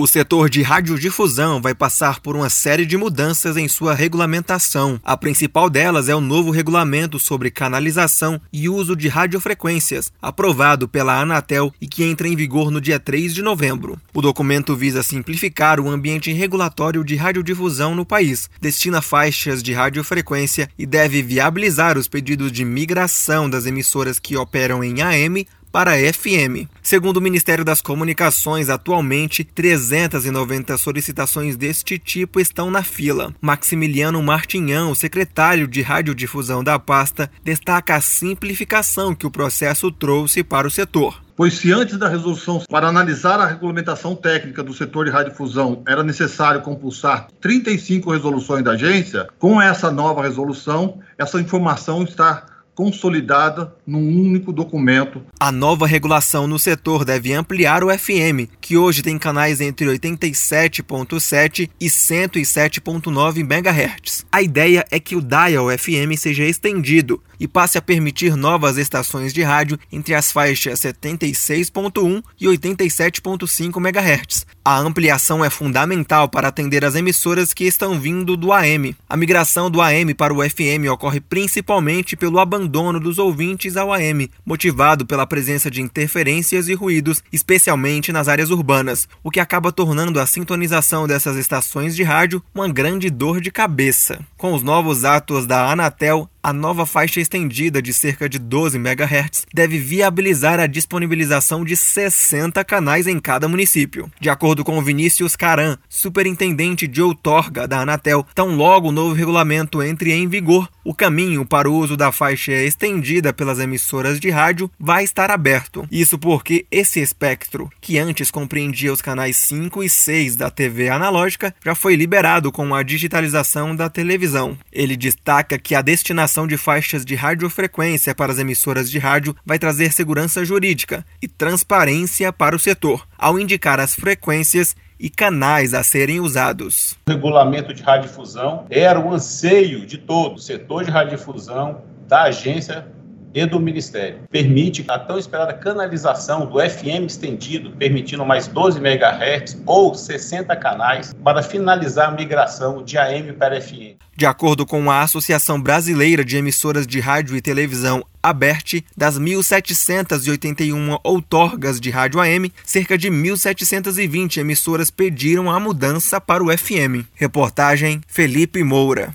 O setor de radiodifusão vai passar por uma série de mudanças em sua regulamentação. A principal delas é o novo regulamento sobre canalização e uso de radiofrequências, aprovado pela Anatel e que entra em vigor no dia 3 de novembro. O documento visa simplificar o ambiente regulatório de radiodifusão no país, destina faixas de radiofrequência e deve viabilizar os pedidos de migração das emissoras que operam em AM para a FM. Segundo o Ministério das Comunicações, atualmente 390 solicitações deste tipo estão na fila. Maximiliano Martinhão, secretário de radiodifusão da pasta, destaca a simplificação que o processo trouxe para o setor. Pois se antes da resolução para analisar a regulamentação técnica do setor de radiodifusão era necessário compulsar 35 resoluções da agência, com essa nova resolução, essa informação está consolidada num único documento. A nova regulação no setor deve ampliar o FM, que hoje tem canais entre 87.7 e 107.9 MHz. A ideia é que o dial FM seja estendido e passe a permitir novas estações de rádio entre as faixas 76.1 e 87.5 MHz. A ampliação é fundamental para atender as emissoras que estão vindo do AM. A migração do AM para o FM ocorre principalmente pelo abandono abandono dos ouvintes ao AM, motivado pela presença de interferências e ruídos, especialmente nas áreas urbanas, o que acaba tornando a sintonização dessas estações de rádio uma grande dor de cabeça. Com os novos atos da Anatel, a nova faixa estendida de cerca de 12 MHz deve viabilizar a disponibilização de 60 canais em cada município. De acordo com Vinícius Caran, superintendente de outorga da Anatel, tão logo o novo regulamento entre em vigor, o caminho para o uso da faixa estendida pelas emissoras de rádio vai estar aberto. Isso porque esse espectro, que antes compreendia os canais 5 e 6 da TV analógica, já foi liberado com a digitalização da televisão. Ele destaca que a destinação de faixas de radiofrequência para as emissoras de rádio vai trazer segurança jurídica e transparência para o setor, ao indicar as frequências e canais a serem usados. O regulamento de radiodifusão era o anseio de todo o setor de radiodifusão, da agência e do Ministério. Permite a tão esperada canalização do FM estendido, permitindo mais 12 MHz ou 60 canais para finalizar a migração de AM para FM. De acordo com a Associação Brasileira de Emissoras de Rádio e Televisão, ABERT, das 1.781 outorgas de rádio AM, cerca de 1.720 emissoras pediram a mudança para o FM. Reportagem Felipe Moura.